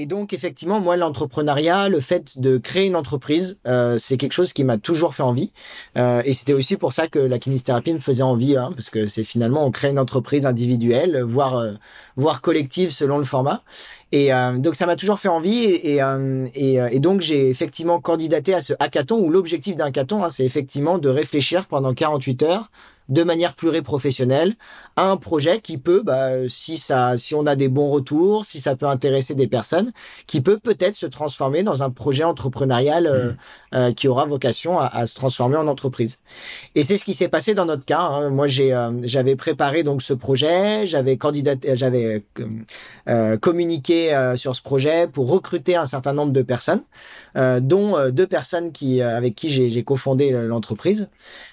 Et donc, effectivement, moi, l'entrepreneuriat, le fait de créer une entreprise, euh, c'est quelque chose qui m'a toujours fait envie. Euh, et c'était aussi pour ça que la kinésithérapie me faisait envie, hein, parce que c'est finalement, on crée une entreprise individuelle, voire, euh, voire collective selon le format. Et euh, donc, ça m'a toujours fait envie. Et, et, euh, et, donc, j'ai effectivement candidaté à ce hackathon, où l'objectif d'un hackathon, hein, c'est effectivement de réfléchir pendant 48 heures de manière pluriprofessionnelle à un projet qui peut, bah, si ça, si on a des bons retours, si ça peut intéresser des personnes, qui peut peut-être se transformer dans un projet entrepreneurial euh, euh, qui aura vocation à, à, se transformer en entreprise. Et c'est ce qui s'est passé dans notre cas. Hein. Moi, j'ai, euh, j'avais préparé donc ce projet, j'avais candidaté, j'avais communiqué sur ce projet pour recruter un certain nombre de personnes, dont deux personnes qui, avec qui j'ai, j'ai cofondé l'entreprise.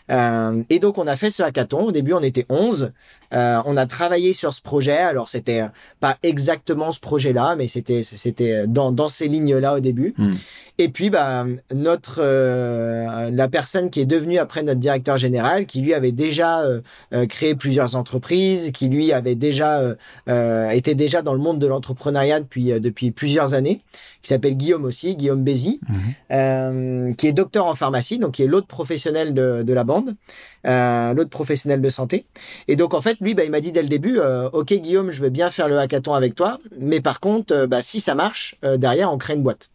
et donc, on a fait ce hackathon. Au début, on était 11. Euh, on a travaillé sur ce projet. Alors, c'était pas exactement ce projet-là, mais c'était c'était dans, dans ces lignes-là au début. Hmm. Et puis, bah, notre euh, la personne qui est devenue après notre directeur général, qui lui avait déjà euh, euh créé plusieurs entreprises, qui lui avait déjà euh, euh, était déjà dans le monde de l'entrepreneuriat depuis depuis plusieurs années, qui s'appelle Guillaume aussi, Guillaume Bézi, hmm. qui est docteur en pharmacie, donc qui est l'autre professionnel de, de la bande, l'autre professionnel de santé. Et donc en fait, lui, bah, il m'a dit dès le début, ok Guillaume, je veux bien faire le hackathon avec toi, mais par contre, bah, si ça marche, derrière on crée une boîte.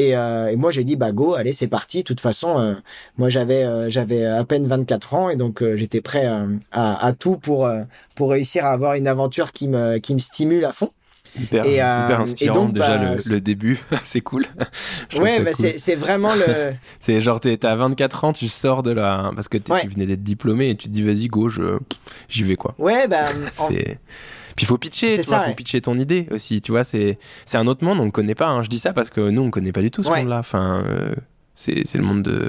Et, euh, moi j'ai dit bah go, allez c'est parti. De toute façon, euh, moi j'avais euh, à peine 24 ans et donc euh, j'étais prêt à, à, tout pour pour réussir à avoir une aventure qui me qui me stimule à fond. Hyper, et, hyper inspirant donc, déjà bah, le, le, début, c'est cool. ouais, bah, cool. c'est vraiment le. c'est genre t'es à 24 ans, tu sors de là parce que ouais. tu venais d'être diplômé et tu te dis vas-y go, j'y vais quoi. Ouais bah. c'est puis il faut pitcher, tu ça, vois, ouais. faut pitcher ton idée aussi, tu vois, c'est un autre monde, on ne connaît pas. Hein. Je dis ça parce que nous on connaît pas du tout ce ouais. monde-là. Enfin, euh, c'est le monde de.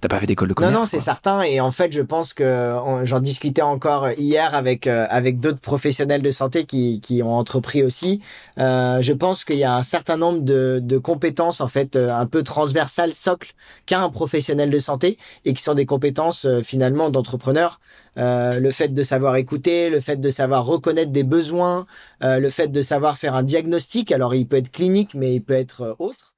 T'as pas fait d'école de commerce Non, non, c'est certain. Et en fait, je pense que j'en discutais encore hier avec euh, avec d'autres professionnels de santé qui qui ont entrepris aussi. Euh, je pense qu'il y a un certain nombre de de compétences en fait euh, un peu transversales, socles qu'a un professionnel de santé et qui sont des compétences euh, finalement d'entrepreneur. Euh, le fait de savoir écouter, le fait de savoir reconnaître des besoins, euh, le fait de savoir faire un diagnostic. Alors, il peut être clinique, mais il peut être autre.